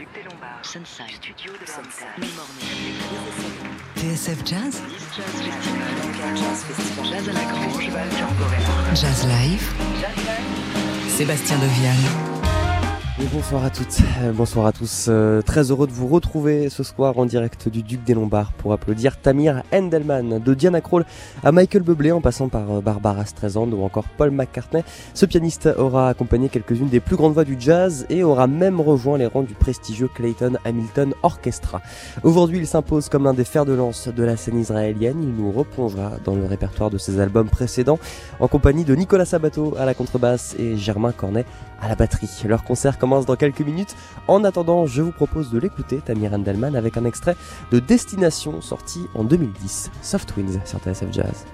Duc des Lombards, Sunside, Studio de Sunside, TSF Jazz. Jazz à la Grange, Jazz Live. Sébastien Deviane Bonsoir à toutes, euh, bonsoir à tous. Euh, très heureux de vous retrouver ce soir en direct du Duc des Lombards pour applaudir Tamir Endelman, de Diana Krall à Michael Bublé en passant par euh, Barbara Streisand ou encore Paul McCartney. Ce pianiste aura accompagné quelques-unes des plus grandes voix du jazz et aura même rejoint les rangs du prestigieux Clayton Hamilton Orchestra. Aujourd'hui, il s'impose comme l'un des fers de lance de la scène israélienne. Il nous replongera dans le répertoire de ses albums précédents en compagnie de Nicolas Sabato à la contrebasse et Germain Cornet à la batterie. Leur concert commence dans quelques minutes. En attendant, je vous propose de l'écouter, Tamir Endelman, avec un extrait de Destination sorti en 2010, Soft Winds sur TSF Jazz.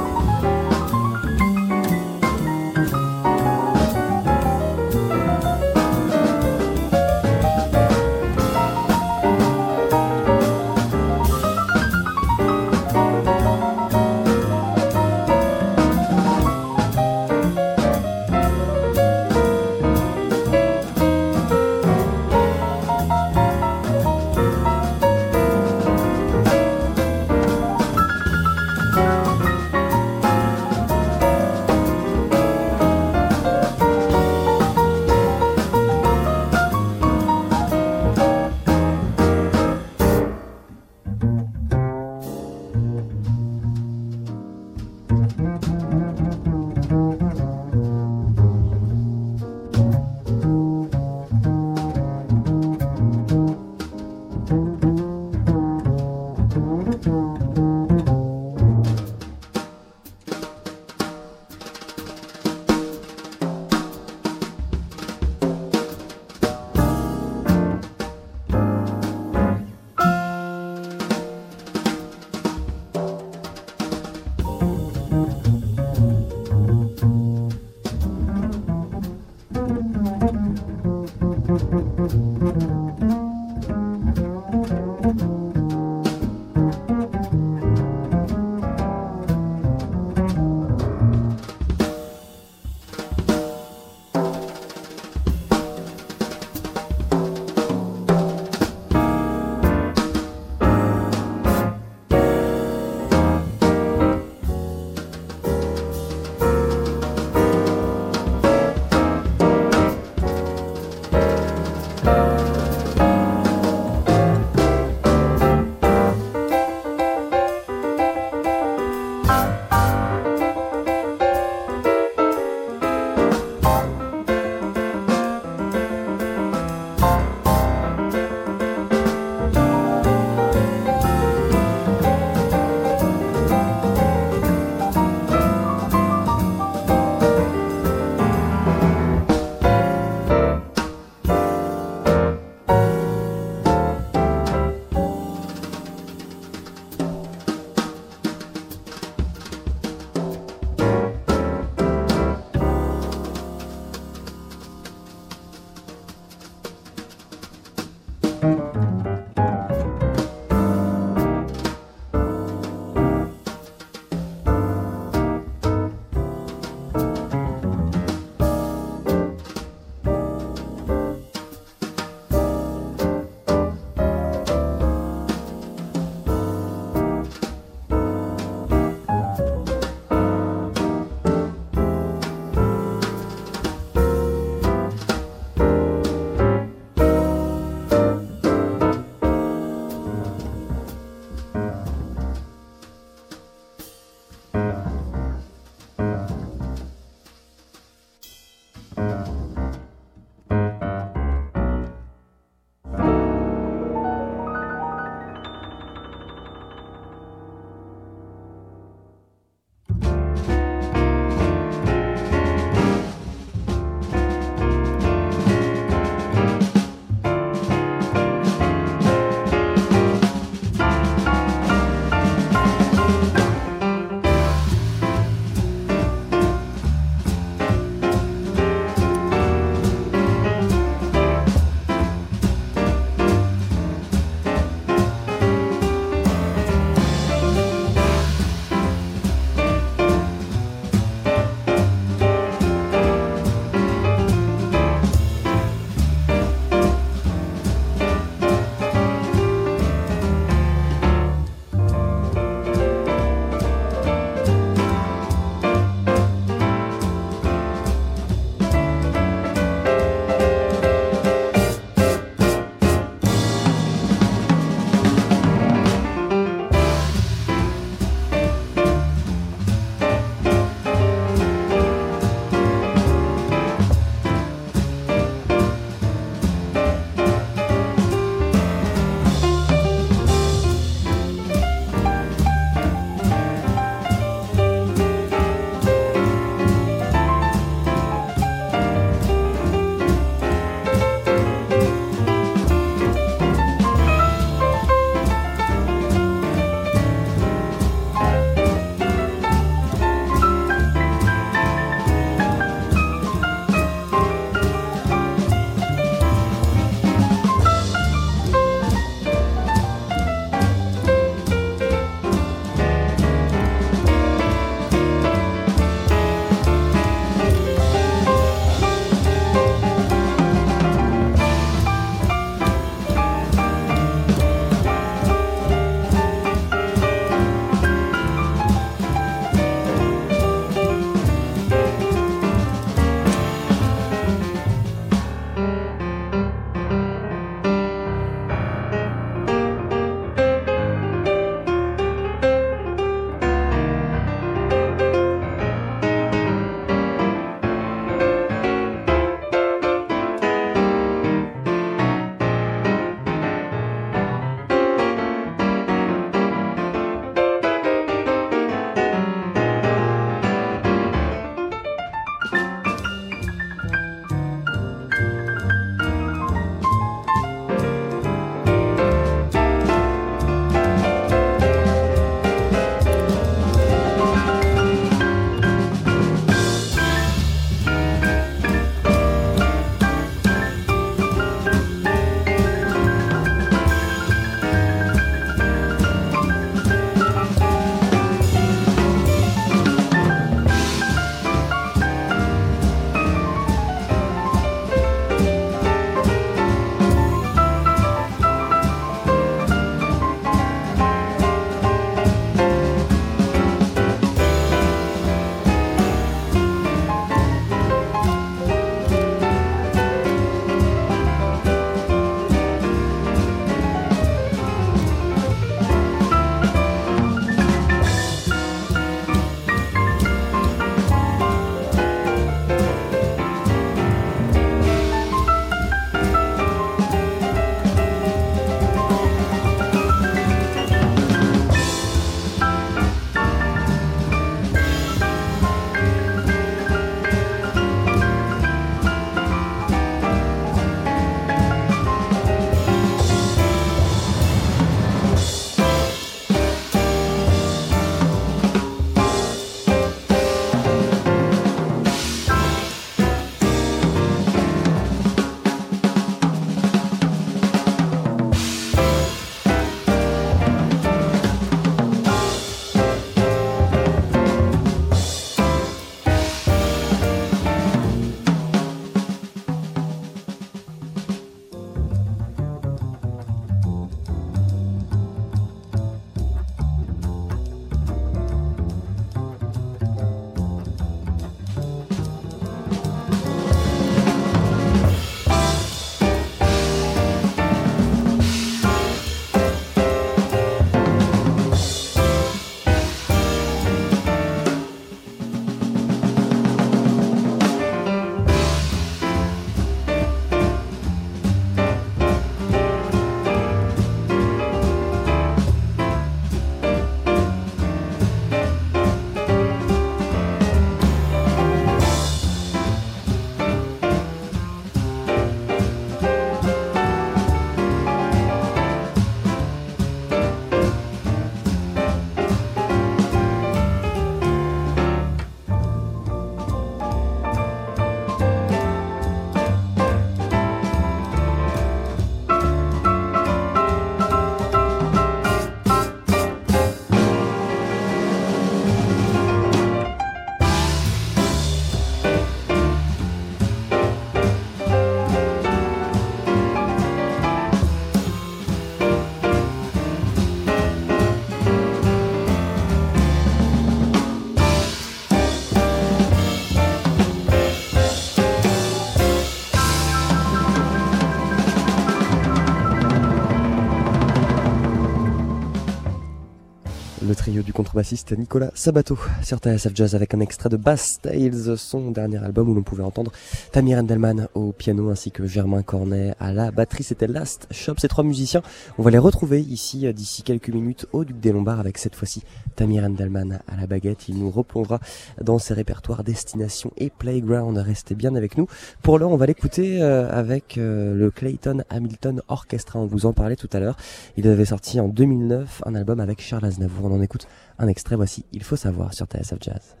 Du contrebassiste Nicolas Sabato. Sur TSF Jazz avec un extrait de Bass Tales, son dernier album où l'on pouvait entendre Tamir Endelman piano ainsi que Germain Cornet à la batterie. C'était Last Shop. Ces trois musiciens, on va les retrouver ici euh, d'ici quelques minutes au Duc des Lombards avec cette fois-ci Tamir Endelman à la baguette. Il nous replongera dans ses répertoires Destination et Playground. Restez bien avec nous. Pour l'heure, on va l'écouter euh, avec euh, le Clayton Hamilton Orchestra. On vous en parlait tout à l'heure. Il avait sorti en 2009 un album avec Charles Aznavour. On en écoute un extrait. Voici Il faut savoir sur TSF Jazz.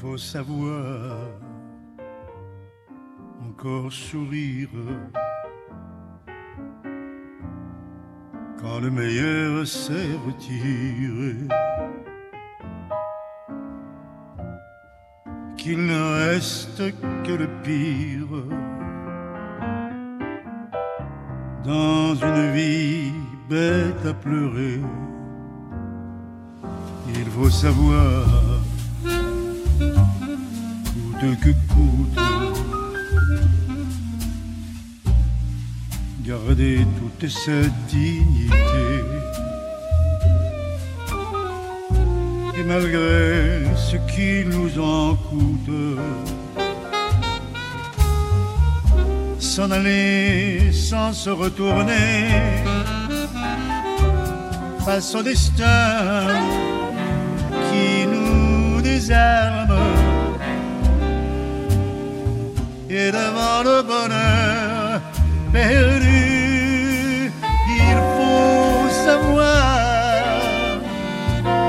Faut savoir encore sourire quand le meilleur s'est retiré. Qu'il ne reste que le pire dans une vie bête à pleurer. Il faut savoir, que coûte, garder toute cette dignité. Et malgré ce qui nous en coûte, s'en aller sans se retourner face au destin qui nous désarme et devant le bonheur perdu, il faut savoir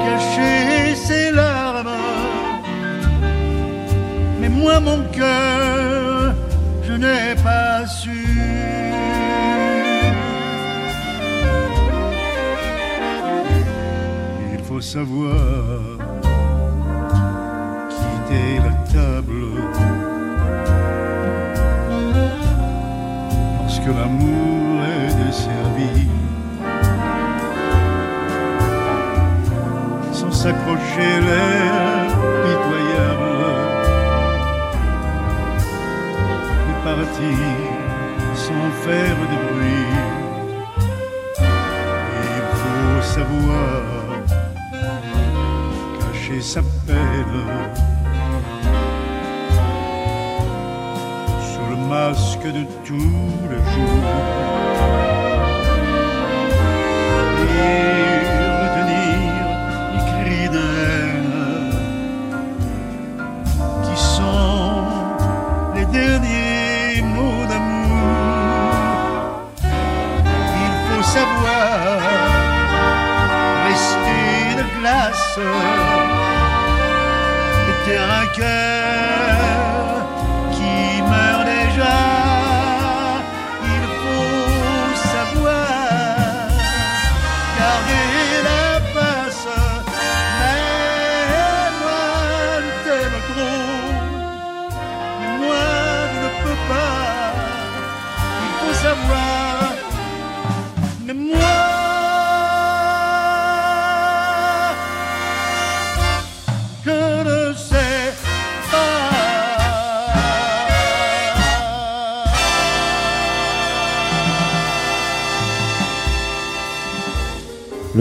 cacher ses larmes. Mais moi, mon cœur, je n'ai pas su. Il faut savoir l'amour est desservi. Sans s'accrocher l'air pitoyable et partir sans faire de bruit. Il faut savoir cacher sa peine masque de tous les jours. Et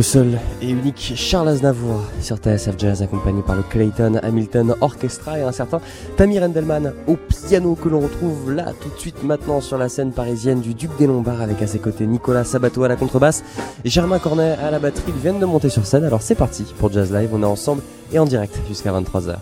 Le seul et unique Charles Aznavour sur TSF Jazz accompagné par le Clayton Hamilton Orchestra et un certain Tamir Endelman au piano que l'on retrouve là tout de suite maintenant sur la scène parisienne du Duc des Lombards avec à ses côtés Nicolas Sabato à la contrebasse et Germain Cornet à la batterie. Ils viennent de monter sur scène alors c'est parti pour Jazz Live, on est ensemble et en direct jusqu'à 23h.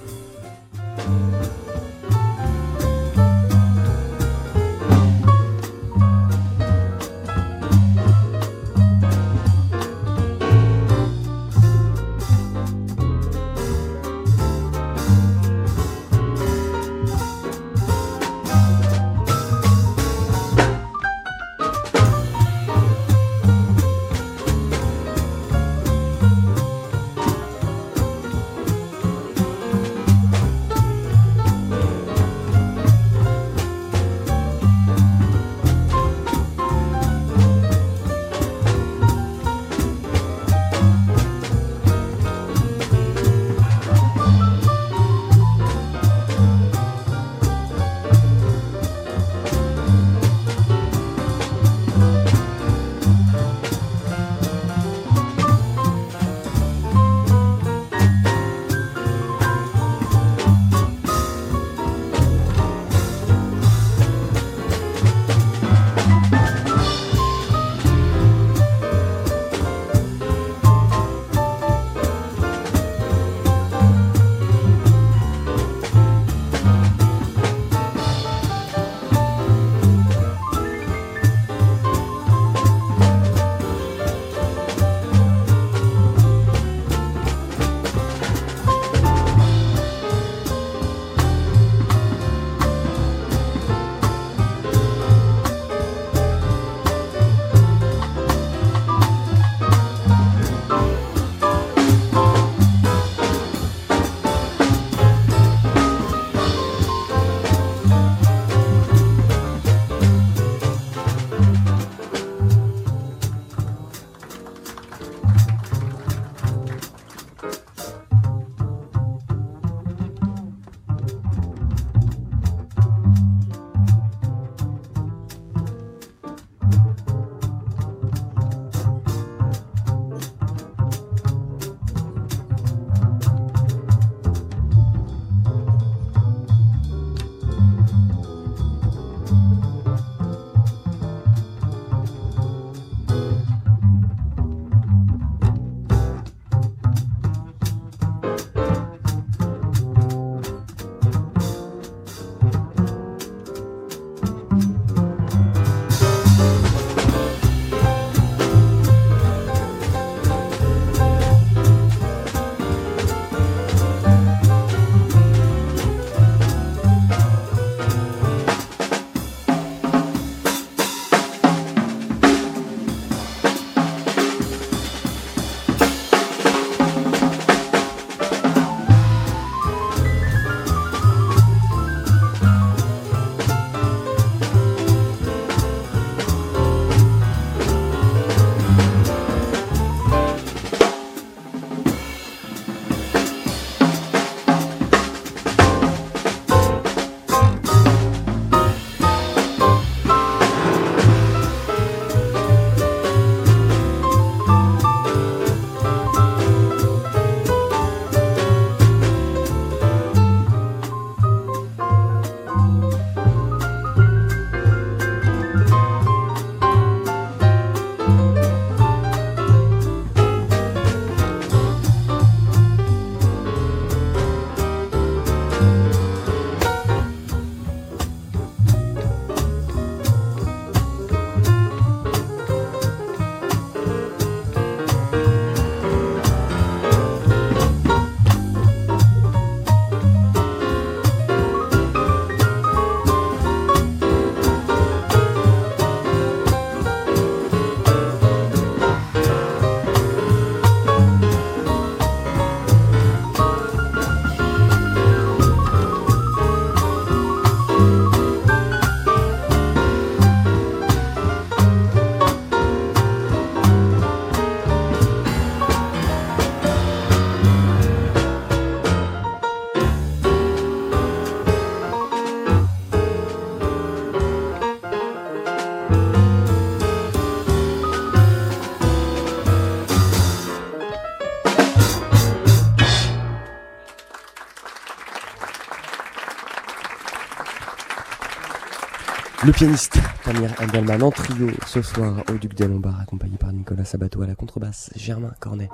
Le pianiste Tamir Endelman en trio ce soir au Duc des Lombards, accompagné par Nicolas Sabato à la contrebasse, Germain Cornet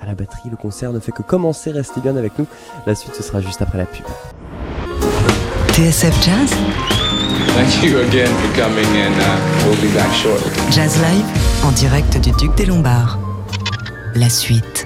à la batterie. Le concert ne fait que commencer, restez bien avec nous. La suite ce sera juste après la pub. TSF Jazz? Thank you again for coming and uh, we'll be back shortly. Jazz Live en direct du Duc des Lombards. La suite.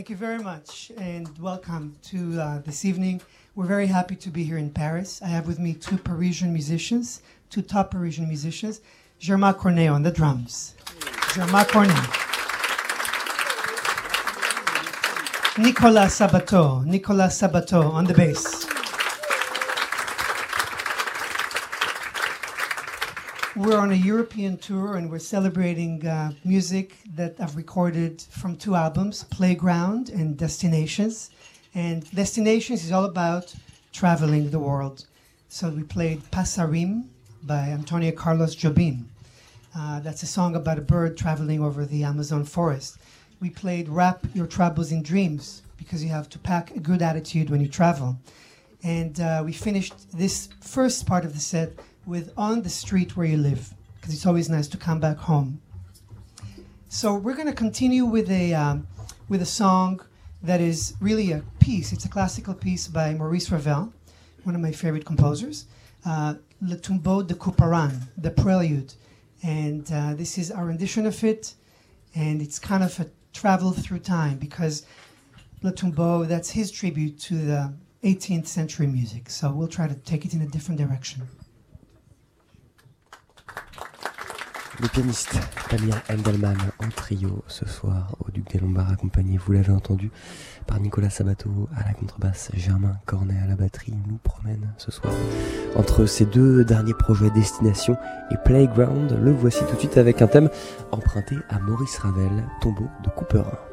Thank you very much and welcome to uh, this evening. We're very happy to be here in Paris. I have with me two Parisian musicians, two top Parisian musicians. Germain Cornet on the drums. Germain Cornet. Nicolas Sabato. Nicolas Sabato on the bass. We're on a European tour and we're celebrating uh, music that I've recorded from two albums, Playground and Destinations. And Destinations is all about traveling the world. So we played Passarim by Antonio Carlos Jobim. Uh, that's a song about a bird traveling over the Amazon forest. We played Wrap Your Troubles in Dreams because you have to pack a good attitude when you travel. And uh, we finished this first part of the set with On the Street Where You Live because it's always nice to come back home. So we're going to continue with a, um, with a song that is really a piece. It's a classical piece by Maurice Ravel, one of my favorite composers. Uh, Le Tombeau de Couperin, the prelude. And uh, this is our rendition of it. And it's kind of a travel through time because Le Tombeau, that's his tribute to the 18th century music. So we'll try to take it in a different direction. Le pianiste Tamir Endelman en trio ce soir au Duc des Lombards, accompagné, vous l'avez entendu, par Nicolas Sabato à la contrebasse, Germain Cornet à la batterie, nous promène ce soir entre ces deux derniers projets Destination et Playground. Le voici tout de suite avec un thème emprunté à Maurice Ravel, Tombeau de Couperin.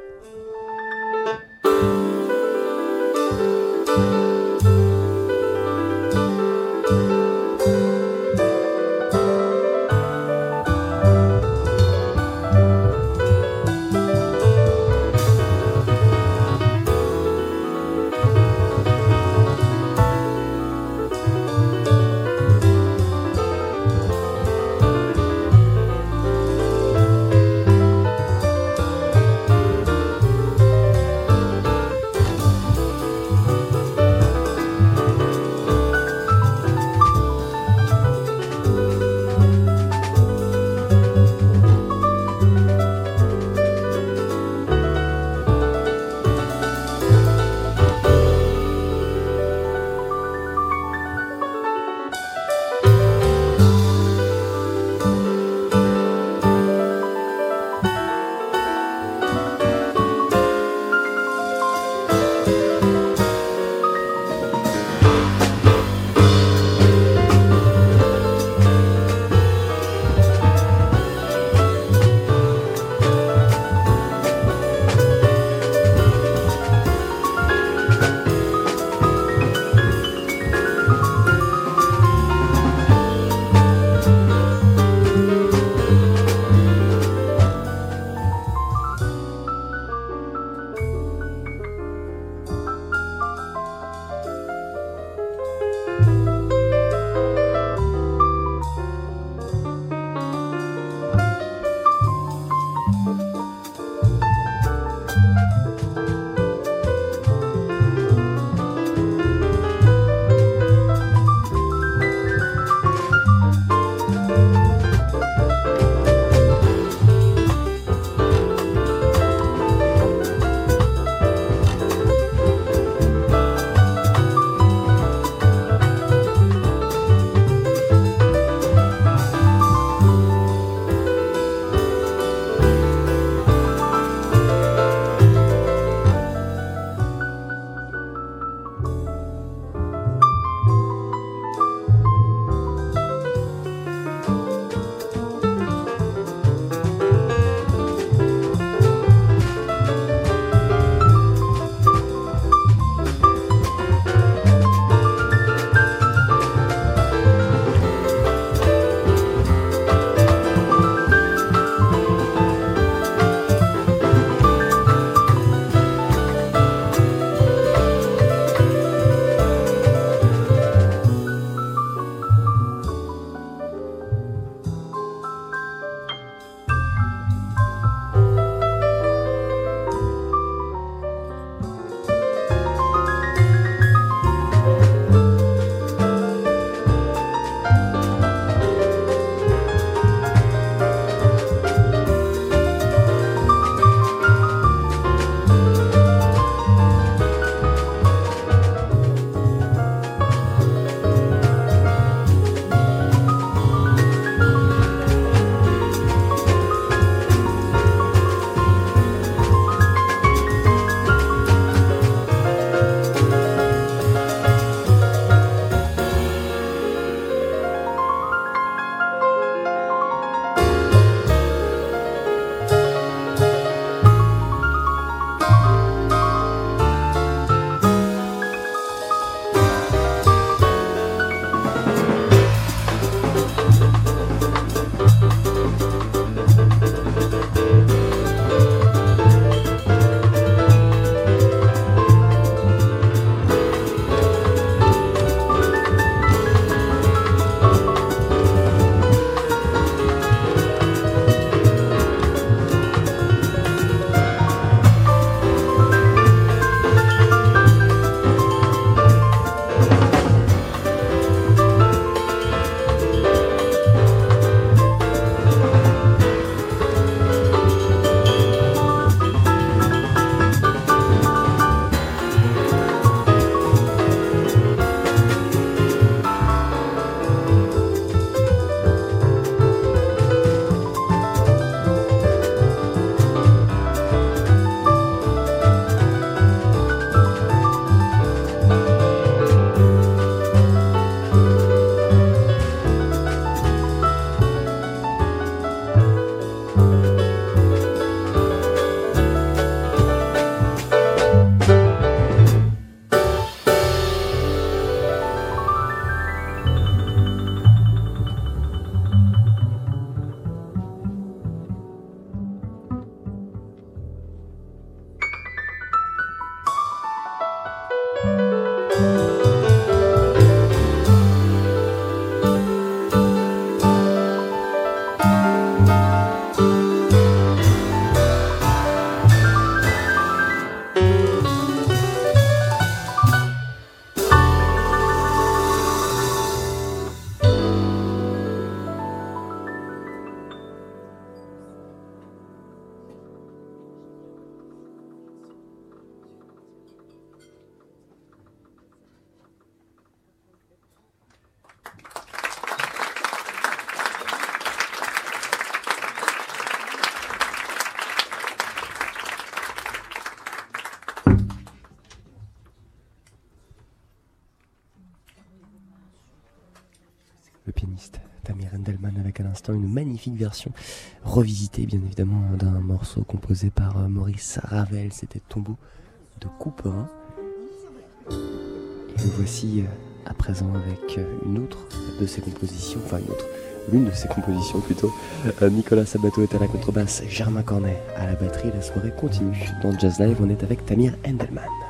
Magnifique version revisitée bien évidemment d'un morceau composé par euh, Maurice Ravel, c'était Tombeau de Couperin. Et nous voici euh, à présent avec euh, une autre de ses compositions, enfin une autre, l'une de ses compositions plutôt. Nicolas Sabato est à la contrebasse, Germain Cornet à la batterie, la soirée continue. Dans Jazz Live, on est avec Tamir Endelman.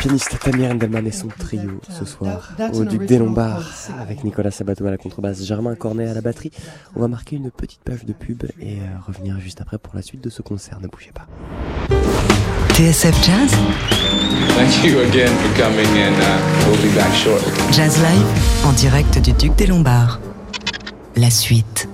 Pianiste Tamir Endelman et son trio ce soir au Duc des Lombards avec Nicolas Sabato à la contrebasse, Germain Cornet à la batterie. On va marquer une petite page de pub et euh, revenir juste après pour la suite de ce concert. Ne bougez pas. TSF Jazz, Thank you again for coming, and uh, we'll be back shortly. Jazz Live en direct du Duc des Lombards. La suite.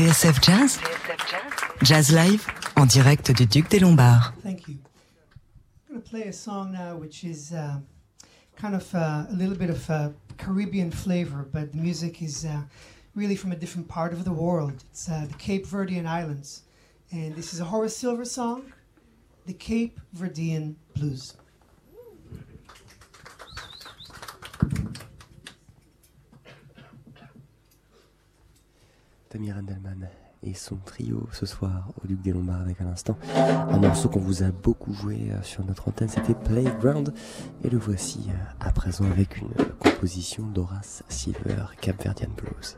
TSF Jazz Jazz Live en direct du Duc des Lombards. Thank you. I'm going to play a song now which is uh, kind of uh, a little bit of a Caribbean flavor, but the music is uh, really from a different part of the world. It's uh, the Cape Verdean Islands. And this is a Horace Silver song, the Cape Verdean Blues. Tamir Endelman et son trio ce soir au Duc des Lombards avec à l'instant un morceau qu'on vous a beaucoup joué euh, sur notre antenne, c'était Playground et le voici euh, à présent avec une composition d'Horace Silver, Cap Verdian Blues.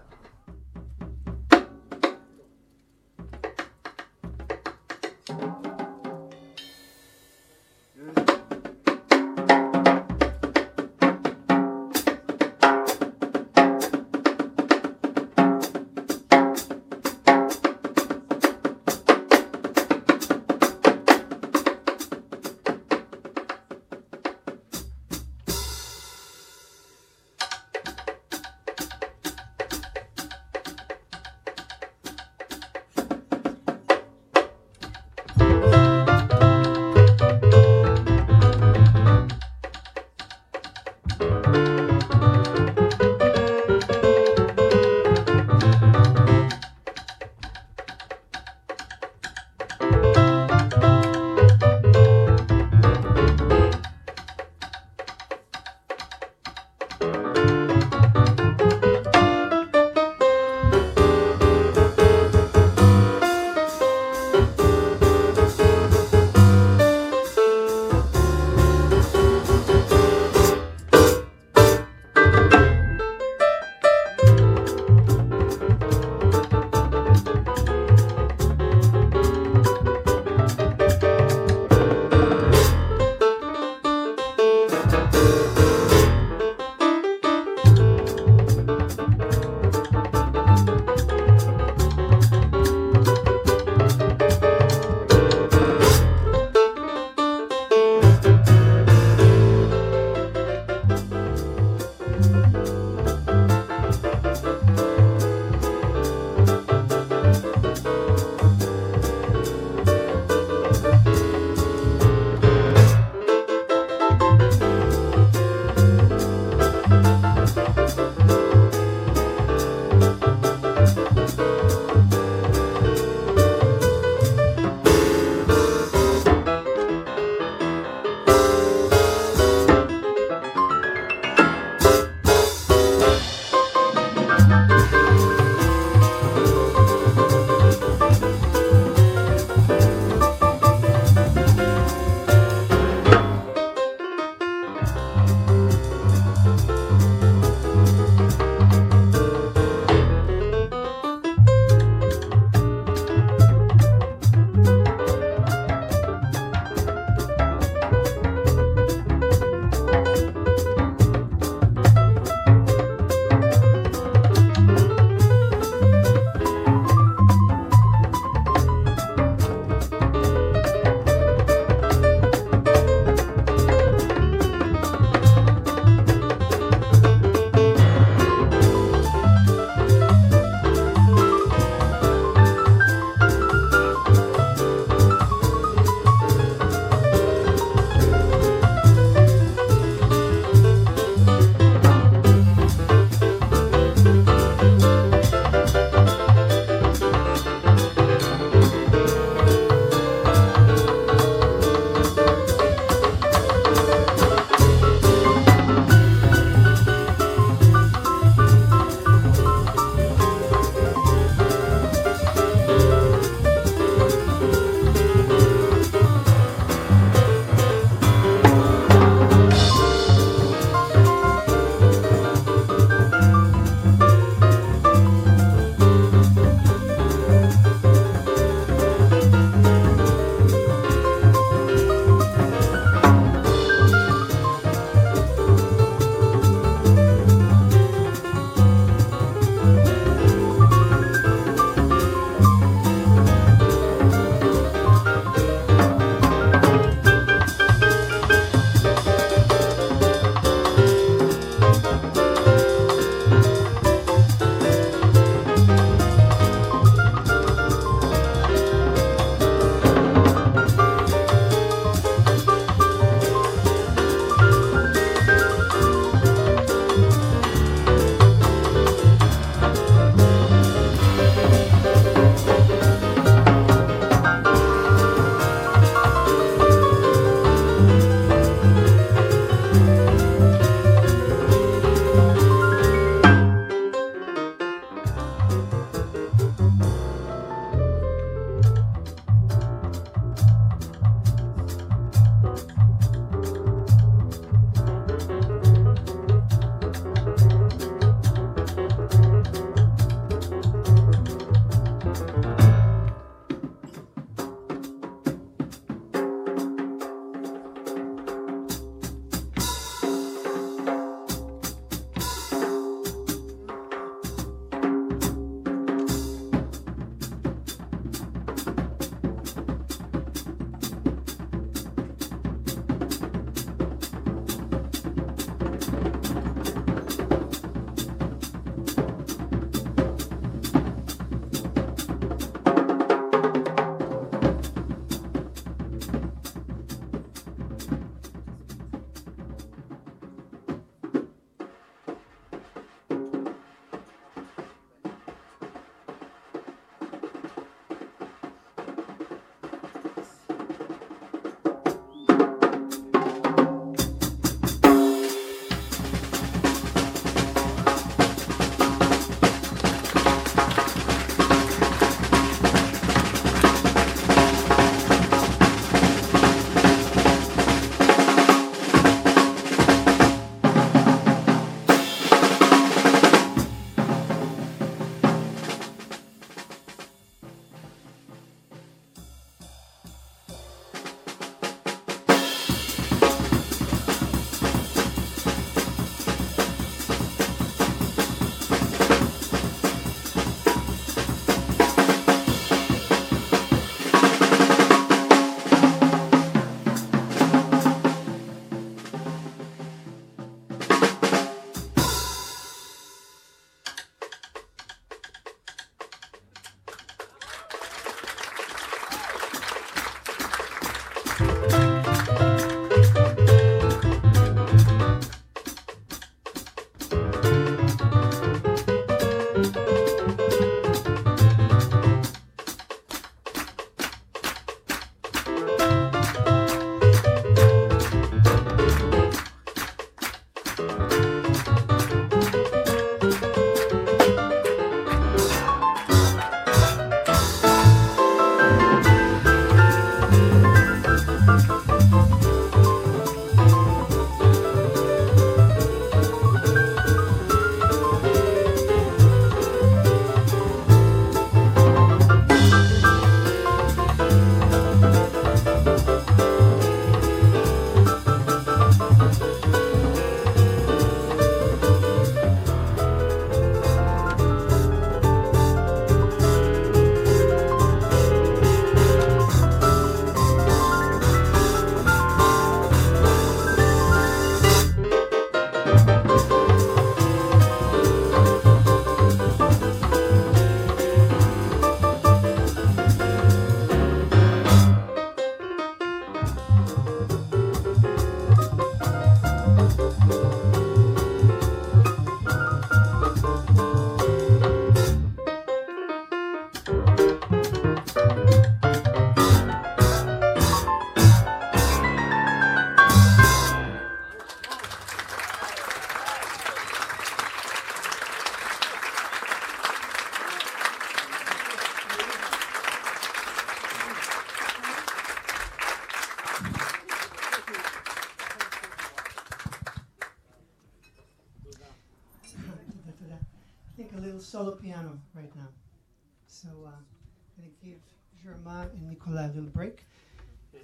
Break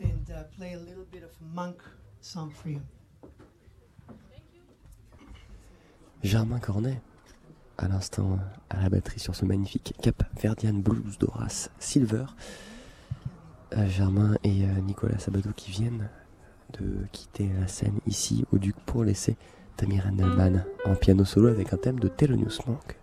and uh, play a little bit monk song you. Germain Cornet, à l'instant à la batterie sur ce magnifique Cap Verdian Blues d'Horace Silver. Euh, Germain et euh, Nicolas Sabato qui viennent de quitter la scène ici au Duc pour laisser Tamir Endelman en piano solo avec un thème de Thelonious Monk.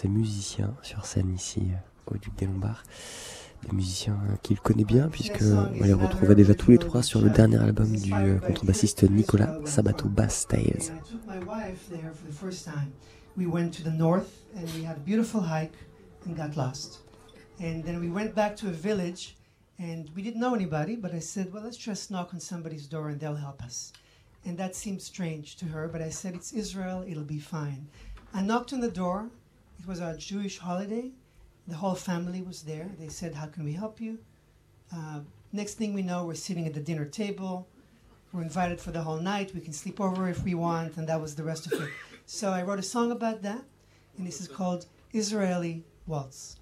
Ses musiciens sur scène ici euh, au Duc des Lombards. Des musiciens euh, qu'il connaît bien puisque on les retrouvait déjà tous les trois sur le dernier album du euh, contrebassiste Nicolas Sabato Bass Tales. We went to the north and we had a beautiful hike and got lost. And then we went back to a village and we didn't know anybody, but I said, well, let's just knock on somebody's door and they'll help us. And that seemed strange to her, but I said, it's Israel, it'll be fine. I knocked on the door. It was a Jewish holiday. The whole family was there. They said, how can we help you? Uh, next thing we know, we're sitting at the dinner table. We're invited for the whole night. We can sleep over if we want, and that was the rest of it. So I wrote a song about that, and this is called Israeli Waltz.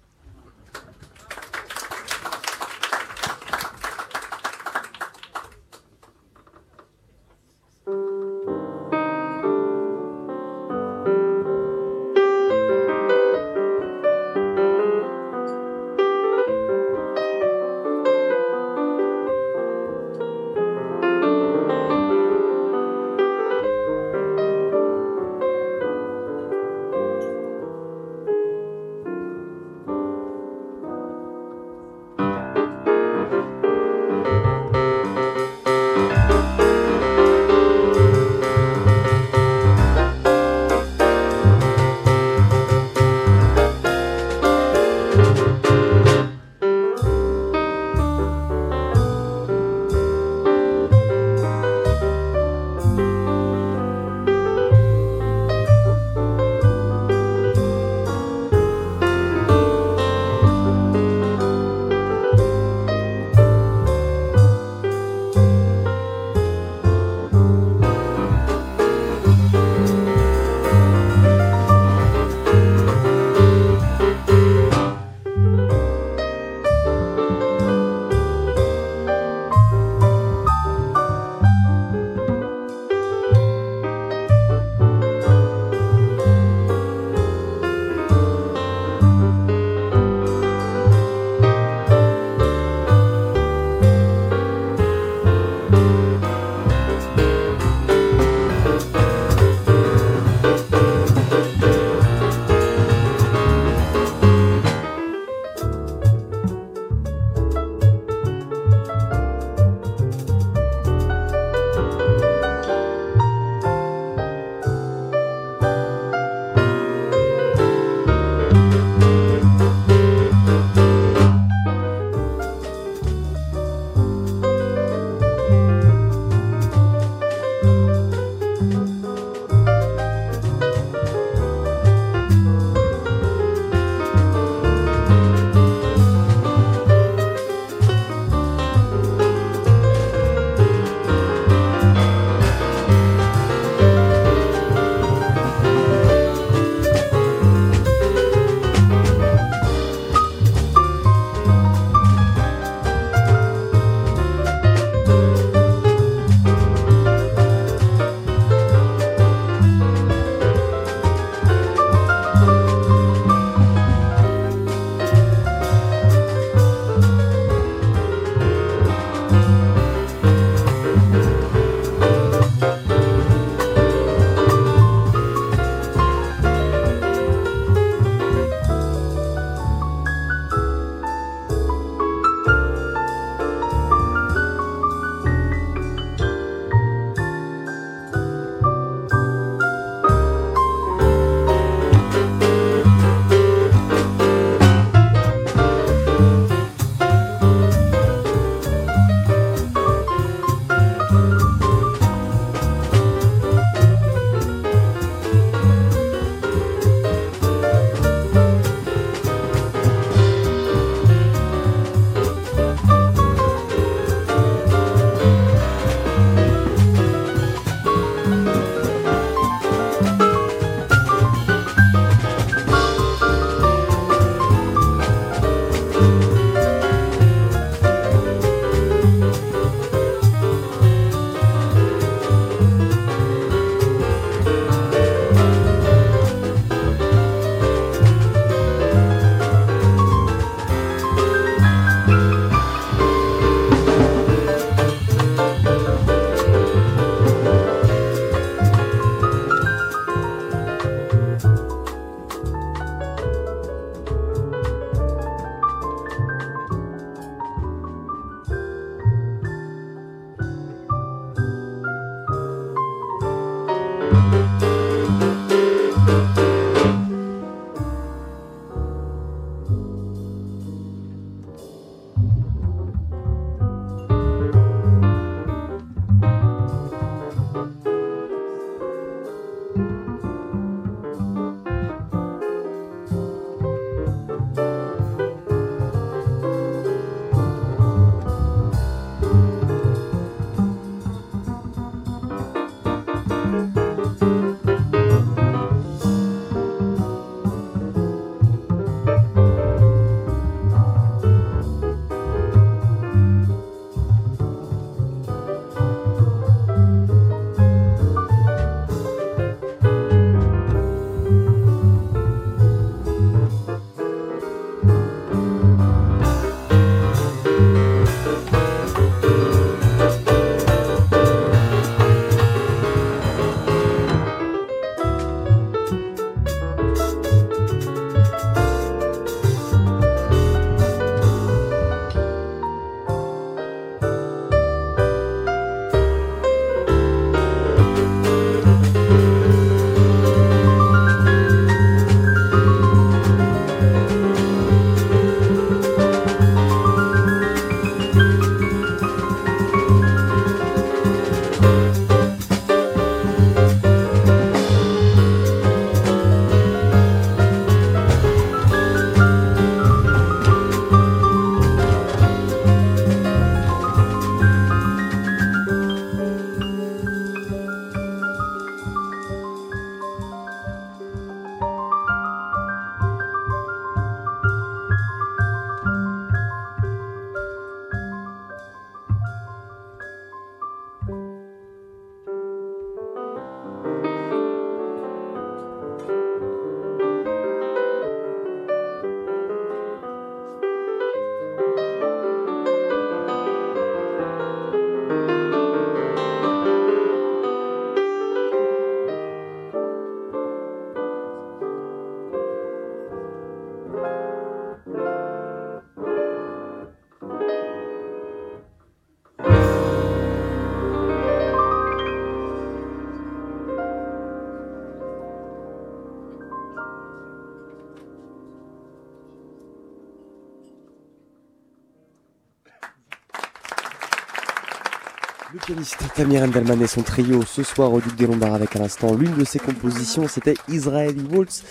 Pianiste Tamir Endelman et son trio ce soir au Duc des Lombards avec à l'instant l'une de ses compositions, c'était Israeli Waltz.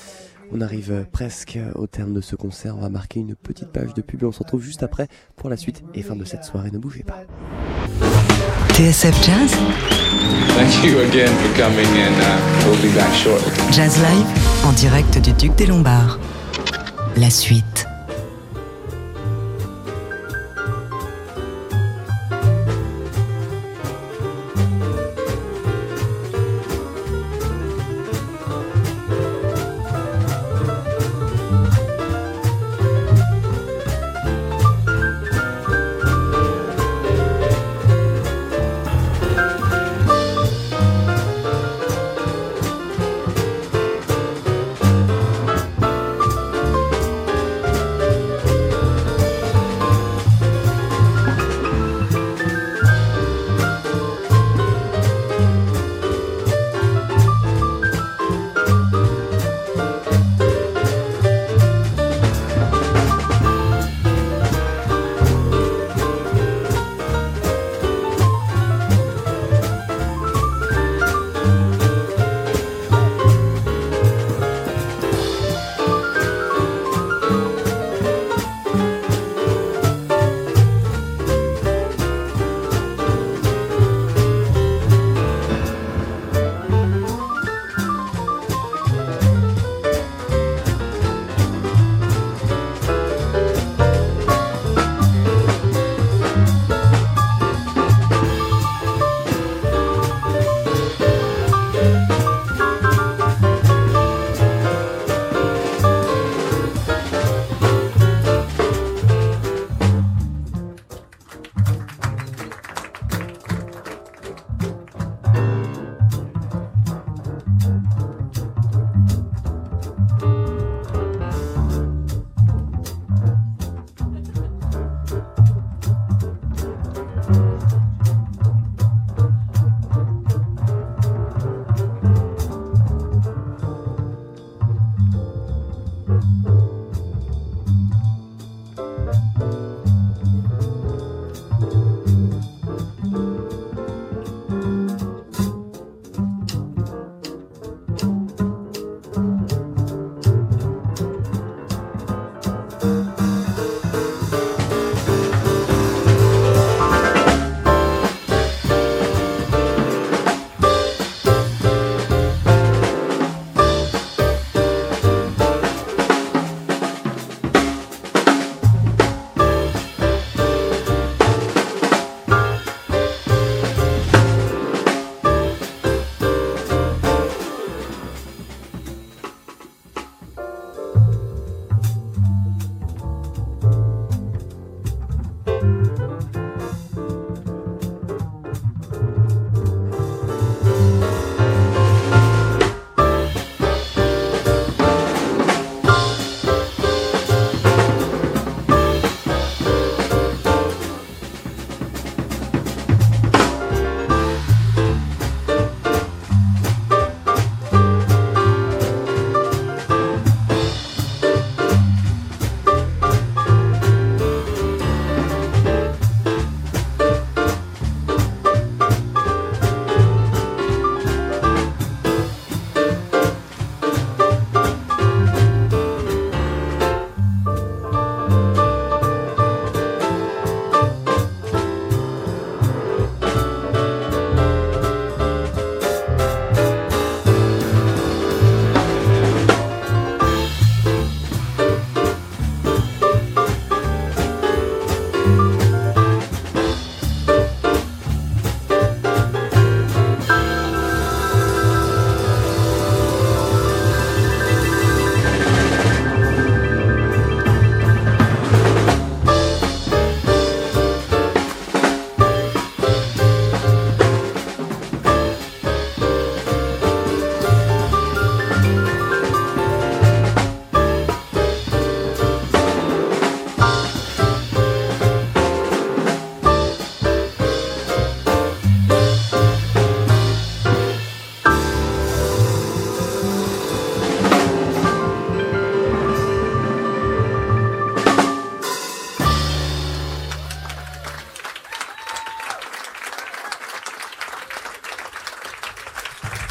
On arrive presque au terme de ce concert, on va marquer une petite page de pub et on se retrouve juste après pour la suite et fin de cette soirée, ne bougez pas. TSF Jazz, Thank you again for coming, and uh, we'll be back shortly. Jazz Live, en direct du Duc des Lombards. La suite.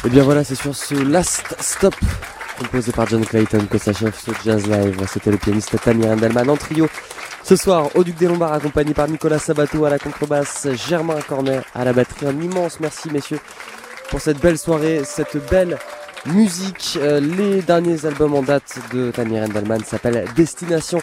Et bien voilà, c'est sur ce Last Stop composé par John Clayton que s'achève ce Jazz Live. C'était le pianiste Tamir Endelman en trio. Ce soir, au Duc des Lombards, accompagné par Nicolas Sabato à la contrebasse, Germain Cornet à la batterie. Un immense merci, messieurs, pour cette belle soirée, cette belle musique. Euh, les derniers albums en date de Tamir Endelman s'appellent Destination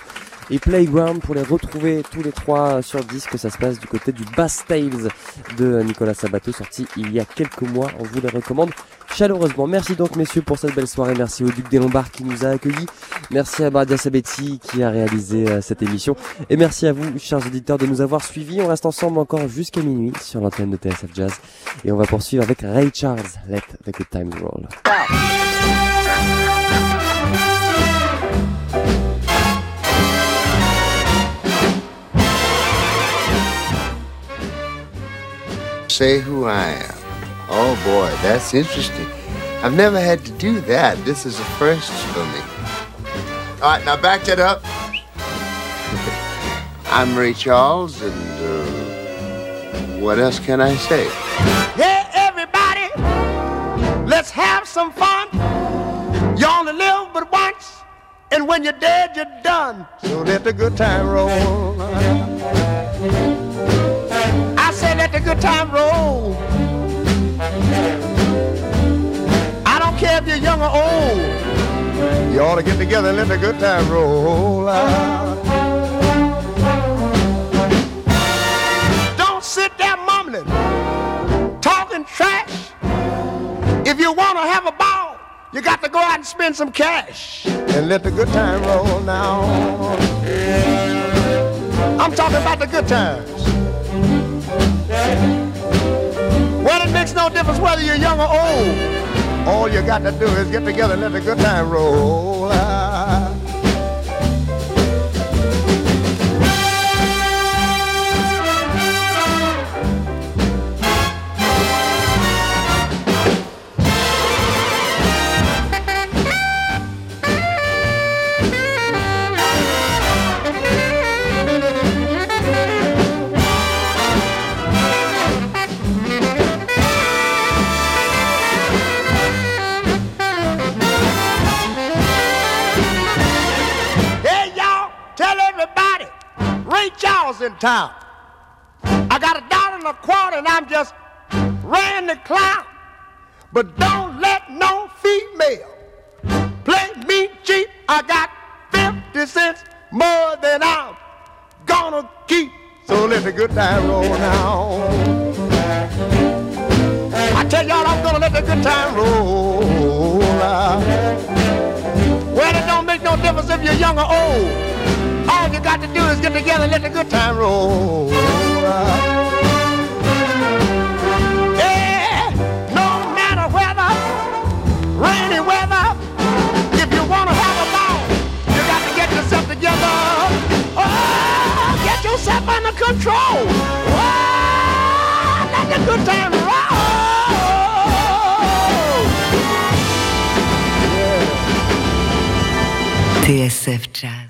et Playground pour les retrouver tous les trois sur disque. Ça se passe du côté du Bass Tales de Nicolas Sabato, sorti il y a quelques mois. On vous les recommande chaleureusement. Merci donc messieurs pour cette belle soirée. Merci au Duc des Lombards qui nous a accueillis. Merci à Bardia Sabetti qui a réalisé euh, cette émission. Et merci à vous, chers auditeurs, de nous avoir suivis. On reste ensemble encore jusqu'à minuit sur l'antenne de TSF Jazz. Et on va poursuivre avec Ray Charles. Let the good times roll. Say who I am. Oh boy, that's interesting. I've never had to do that. This is a first for me. All right, now back that up. I'm Ray Charles, and uh, what else can I say? Yeah, everybody, let's have some fun. You only live but once, and when you're dead, you're done. So let the good time roll. The good time roll. I don't care if you're young or old. You ought to get together and let the good time roll. out. Don't sit there mumbling, talking trash. If you want to have a ball, you got to go out and spend some cash and let the good time roll now. I'm talking about the good times. Makes no difference whether you're young or old. All you got to do is get together and let the good time roll. Ray Charles in town. I got a dollar and a quarter and I'm just ran the clown. But don't let no female play me cheap. I got 50 cents more than I'm gonna keep. So let the good time roll now. I tell y'all I'm gonna let the good time roll. now. Well, it don't make no difference if you're young or old. You got to do is get together and let the good time roll. Yeah, no matter weather, rainy weather, if you want to have a ball, you got to get yourself together. Oh, get yourself under control. Oh, let the good time roll. TSF Jazz.